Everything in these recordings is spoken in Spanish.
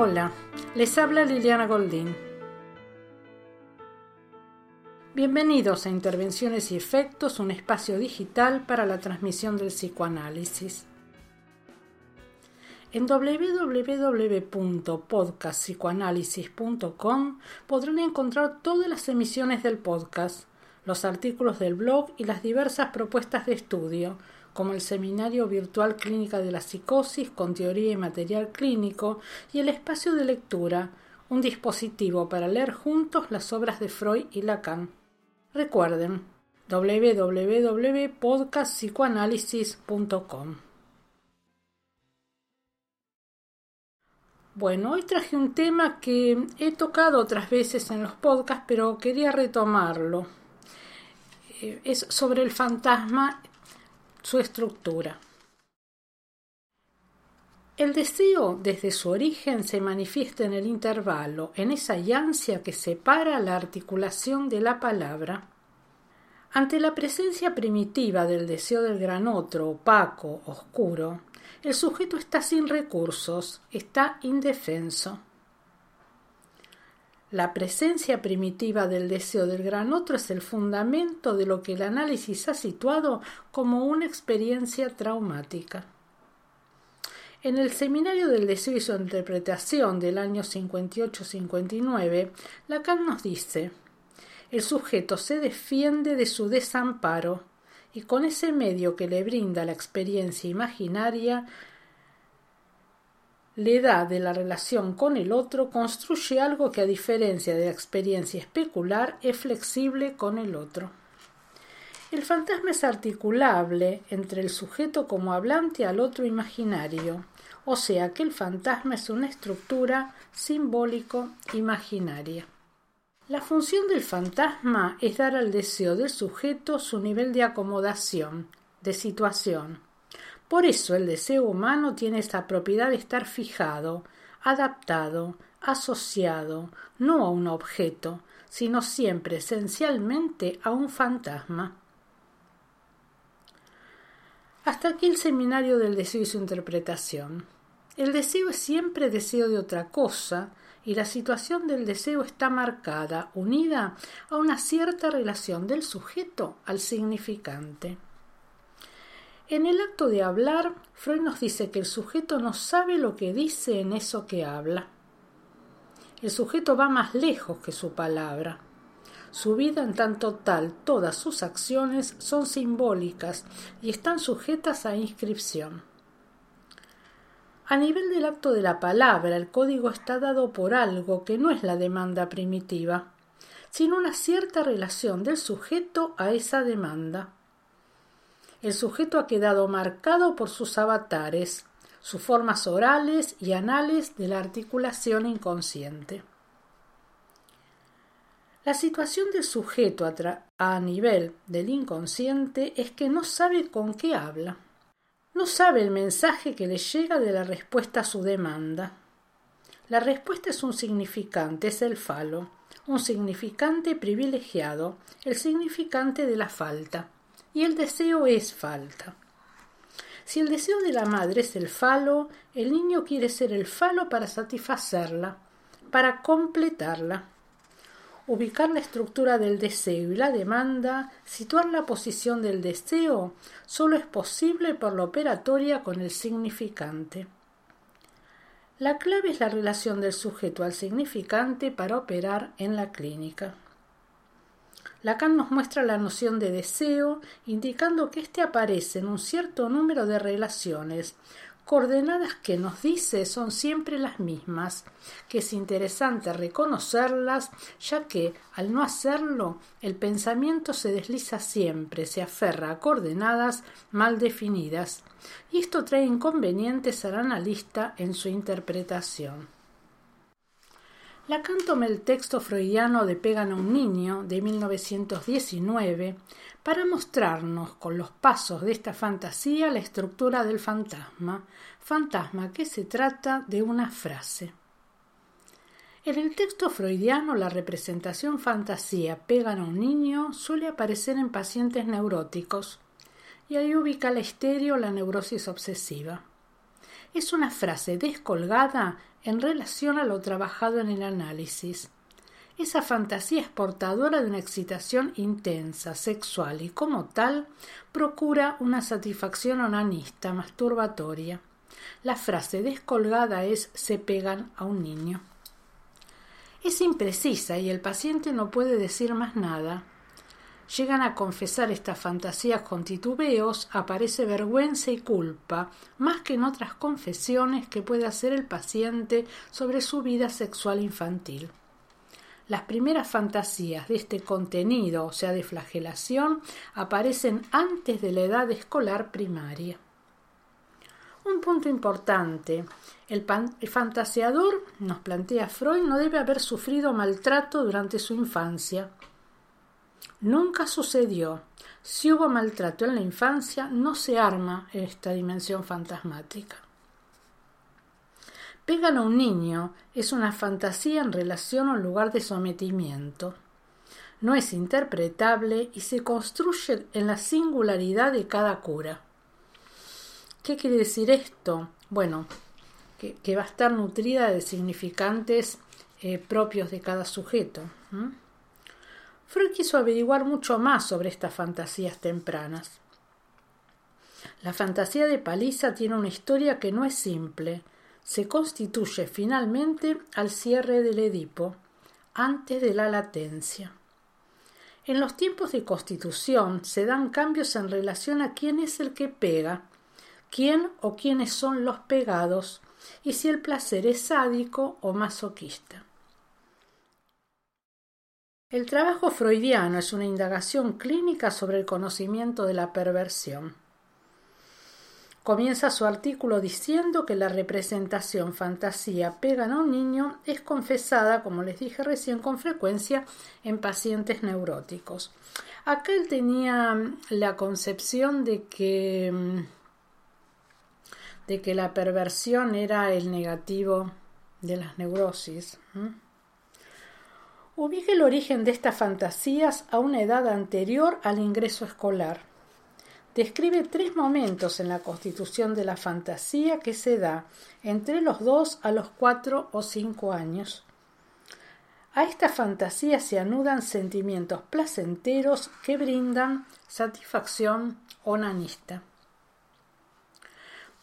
Hola, les habla Liliana Goldín. Bienvenidos a Intervenciones y Efectos, un espacio digital para la transmisión del psicoanálisis. En www.podcastpsicoanálisis.com podrán encontrar todas las emisiones del podcast, los artículos del blog y las diversas propuestas de estudio, como el Seminario Virtual Clínica de la Psicosis con teoría y material clínico y el espacio de lectura, un dispositivo para leer juntos las obras de Freud y Lacan. Recuerden www.podcastpsicoanálisis.com Bueno, hoy traje un tema que he tocado otras veces en los podcasts, pero quería retomarlo. Eh, es sobre el fantasma su estructura. El deseo desde su origen se manifiesta en el intervalo, en esa ansia que separa la articulación de la palabra. Ante la presencia primitiva del deseo del gran otro, opaco, oscuro, el sujeto está sin recursos, está indefenso. La presencia primitiva del deseo del gran otro es el fundamento de lo que el análisis ha situado como una experiencia traumática. En el Seminario del Deseo y su Interpretación del año 58-59, Lacan nos dice el sujeto se defiende de su desamparo y con ese medio que le brinda la experiencia imaginaria le da de la relación con el otro construye algo que a diferencia de la experiencia especular es flexible con el otro. El fantasma es articulable entre el sujeto como hablante al otro imaginario, o sea que el fantasma es una estructura simbólico imaginaria. La función del fantasma es dar al deseo del sujeto su nivel de acomodación, de situación, por eso el deseo humano tiene esta propiedad de estar fijado, adaptado, asociado, no a un objeto, sino siempre esencialmente a un fantasma. Hasta aquí el seminario del deseo y su interpretación. El deseo es siempre deseo de otra cosa, y la situación del deseo está marcada, unida a una cierta relación del sujeto al significante. En el acto de hablar, Freud nos dice que el sujeto no sabe lo que dice en eso que habla. El sujeto va más lejos que su palabra. Su vida en tanto tal, todas sus acciones son simbólicas y están sujetas a inscripción. A nivel del acto de la palabra, el código está dado por algo que no es la demanda primitiva, sino una cierta relación del sujeto a esa demanda el sujeto ha quedado marcado por sus avatares, sus formas orales y anales de la articulación inconsciente. La situación del sujeto a, nivel del inconsciente es que no sabe con qué habla. No sabe el mensaje que le llega de la respuesta a su demanda. La respuesta es un significante, es el falo, un significante privilegiado, el significante de la falta y el deseo es falta. Si el deseo de la madre es el falo, el niño quiere ser el falo para satisfacerla, para completarla. Ubicar la estructura del deseo y la demanda, situar la posición del deseo, solo es posible por la operatoria con el significante. La clave es la relación del sujeto al significante para operar en la clínica. Lacan nos muestra la noción de deseo, indicando que éste aparece en un cierto número de relaciones, coordenadas que nos dice son siempre las mismas, que es interesante reconocerlas, ya que, al no hacerlo, el pensamiento se desliza siempre, se aferra a coordenadas mal definidas, y esto trae inconvenientes al analista en su interpretación. Lacan toma el texto freudiano de Pegan a un niño de 1919 para mostrarnos con los pasos de esta fantasía la estructura del fantasma, fantasma que se trata de una frase. En el texto freudiano la representación fantasía pegan a un niño suele aparecer en pacientes neuróticos y ahí ubica la estéreo la neurosis obsesiva. Es una frase descolgada en relación a lo trabajado en el análisis. Esa fantasía es portadora de una excitación intensa, sexual, y como tal procura una satisfacción onanista, masturbatoria. La frase descolgada es se pegan a un niño. Es imprecisa y el paciente no puede decir más nada. Llegan a confesar estas fantasías con titubeos, aparece vergüenza y culpa, más que en otras confesiones que puede hacer el paciente sobre su vida sexual infantil. Las primeras fantasías de este contenido, o sea, de flagelación, aparecen antes de la edad escolar primaria. Un punto importante. El, fantaseador, nos plantea Freud, no debe haber sufrido maltrato durante su infancia. Nunca sucedió. Si hubo maltrato en la infancia, no se arma esta dimensión fantasmática. Pegan a un niño es una fantasía en relación a un lugar de sometimiento. No es interpretable y se construye en la singularidad de cada cura. ¿Qué quiere decir esto? Bueno, que, va a estar nutrida de significantes eh, propios de cada sujeto. Freud quiso averiguar mucho más sobre estas fantasías tempranas. La fantasía de paliza tiene una historia que no es simple, se constituye finalmente al cierre del Edipo, antes de la latencia. En los tiempos de constitución se dan cambios en relación a quién es el que pega, quién o quiénes son los pegados, y si el placer es sádico o masoquista. El trabajo freudiano es una indagación clínica sobre el conocimiento de la perversión. Comienza su artículo diciendo que la representación fantasía pegan a un niño es confesada, como les dije recién, con frecuencia en pacientes neuróticos. Acá él tenía mm, la concepción de que, mm, de que la perversión era el negativo de las neurosis. Ubique el origen de estas fantasías a una edad anterior al ingreso escolar describe tres momentos en la constitución de la fantasía que se da entre los dos a los cuatro o cinco años. A esta fantasía se anudan sentimientos placenteros que brindan satisfacción onanista.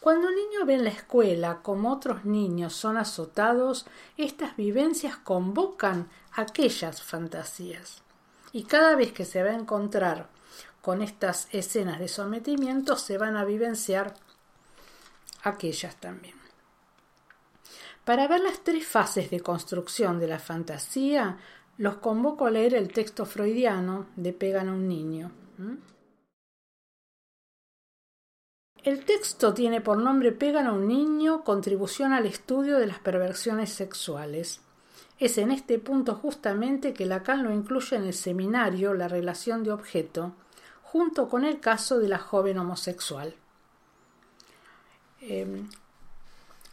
Cuando un niño ve en la escuela como otros niños son azotados, estas vivencias convocan aquellas fantasías. Y cada vez que se va a encontrar con estas escenas de sometimiento se van a vivenciar aquellas también. Para ver las tres fases de construcción de la fantasía, los convoco a leer el texto freudiano de Pegan a un niño. El texto tiene por nombre Pegan a un niño, contribución al estudio de las perversiones sexuales. Es en este punto justamente que Lacan lo incluye en el seminario La relación de objeto, junto con el caso de la joven homosexual. Em,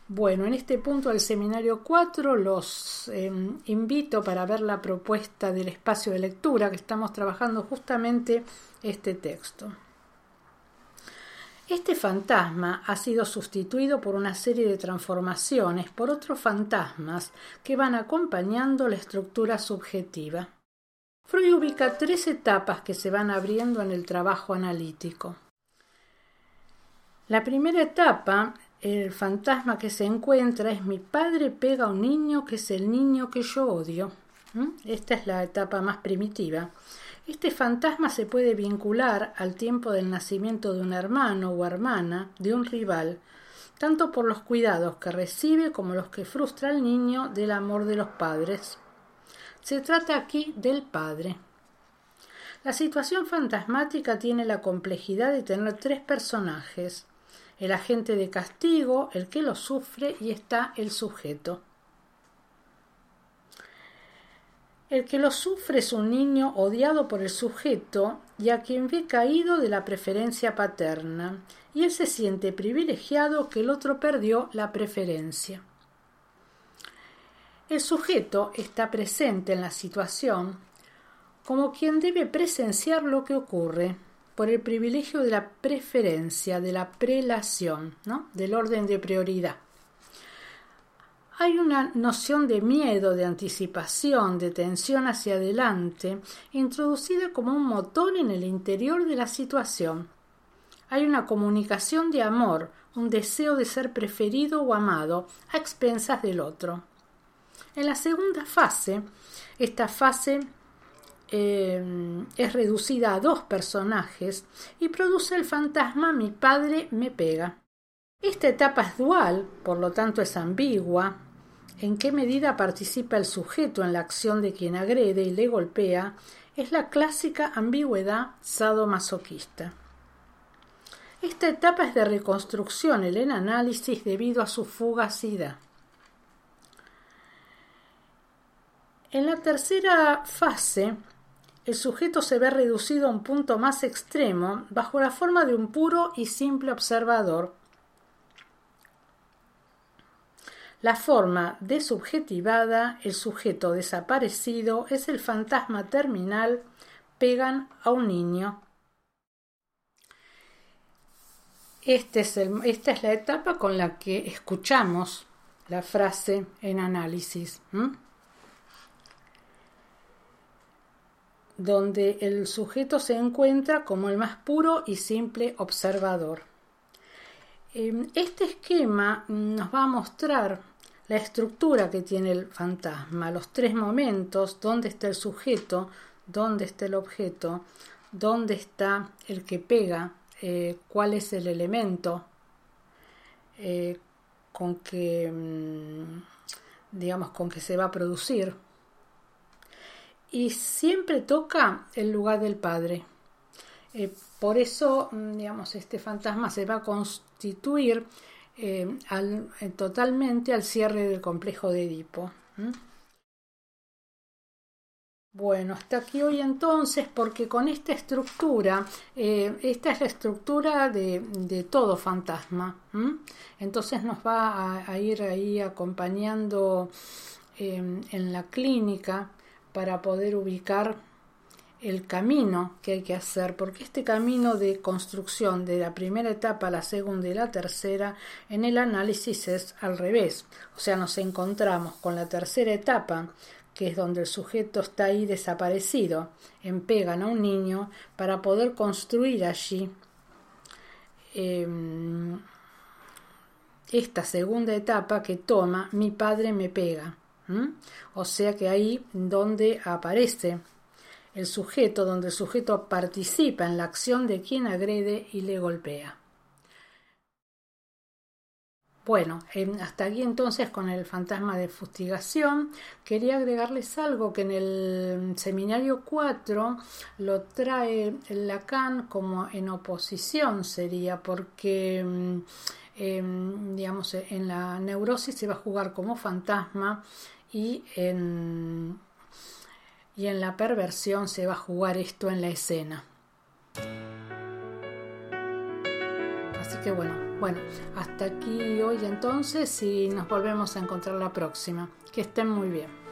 bueno, en este punto del seminario 4 los em, invito para ver la propuesta del espacio de lectura que estamos trabajando justamente este texto. Este fantasma ha sido sustituido por una serie de transformaciones por otros fantasmas que van acompañando la estructura subjetiva. Freud ubica tres etapas que se van abriendo en el trabajo analítico. La primera etapa, el fantasma que se encuentra es mi padre pega a un niño que es el niño que yo odio. Esta es la etapa más primitiva. Este fantasma se puede vincular al tiempo del nacimiento de un hermano o hermana, de un rival, tanto por los cuidados que recibe como los que frustra al niño del amor de los padres. Se trata aquí del padre. La situación fantasmática tiene la complejidad de tener tres personajes, el agente de castigo, el que lo sufre y está el sujeto. El que lo sufre es un niño odiado por el sujeto y a quien ve caído de la preferencia paterna, y él se siente privilegiado que el otro perdió la preferencia. El sujeto está presente en la situación como quien debe presenciar lo que ocurre por el privilegio de la preferencia, de la prelación, ¿no? del orden de prioridad. Hay una noción de miedo, de anticipación, de tensión hacia adelante, introducida como un motor en el interior de la situación. Hay una comunicación de amor, un deseo de ser preferido o amado a expensas del otro. En la segunda fase, esta fase eh, es reducida a dos personajes y produce el fantasma mi padre me pega. Esta etapa es dual, por lo tanto es ambigua. En qué medida participa el sujeto en la acción de quien agrede y le golpea es la clásica ambigüedad sadomasoquista. Esta etapa es de reconstrucción en el análisis debido a su fugacidad. En la tercera fase, el sujeto se ve reducido a un punto más extremo bajo la forma de un puro y simple observador, La forma desubjetivada, el sujeto desaparecido, es el fantasma terminal, pegan a un niño. Este esta es la etapa con la que escuchamos la frase en análisis, donde el sujeto se encuentra como el más puro y simple observador. Em, este esquema nos va a mostrar la estructura que tiene el fantasma, los tres momentos, dónde está el sujeto, dónde está el objeto, dónde está el que pega, eh, cuál es el elemento eh, con que mm, digamos con que se va a producir. Y siempre toca el lugar del padre. Eh, por eso mm, digamos este fantasma se va a constituir eh, eh, totalmente al cierre del complejo de Edipo. Bueno, hasta aquí hoy entonces, porque con esta estructura, eh, esta es la estructura de, de todo fantasma. Entonces nos va a, ir ahí acompañando en la clínica para poder ubicar el camino que hay que hacer, porque este camino de construcción de la primera etapa a la segunda y la tercera en el análisis es al revés. O sea, nos encontramos con la tercera etapa, que es donde el sujeto está ahí desaparecido, en pegan a un niño para poder construir allí em, esta segunda etapa que toma mi padre me pega. O sea que ahí donde aparece el sujeto donde el sujeto participa en la acción de quien agrede y le golpea. Bueno, hasta aquí entonces con el fantasma de fustigación. Quería agregarles algo que en el seminario 4 lo trae Lacan como en oposición sería, porque mm, em, digamos en la neurosis se va a jugar como fantasma y en y en la perversión se va a jugar esto en la escena. Así que bueno, bueno, hasta aquí hoy entonces y nos volvemos a encontrar la próxima. Que estén muy bien.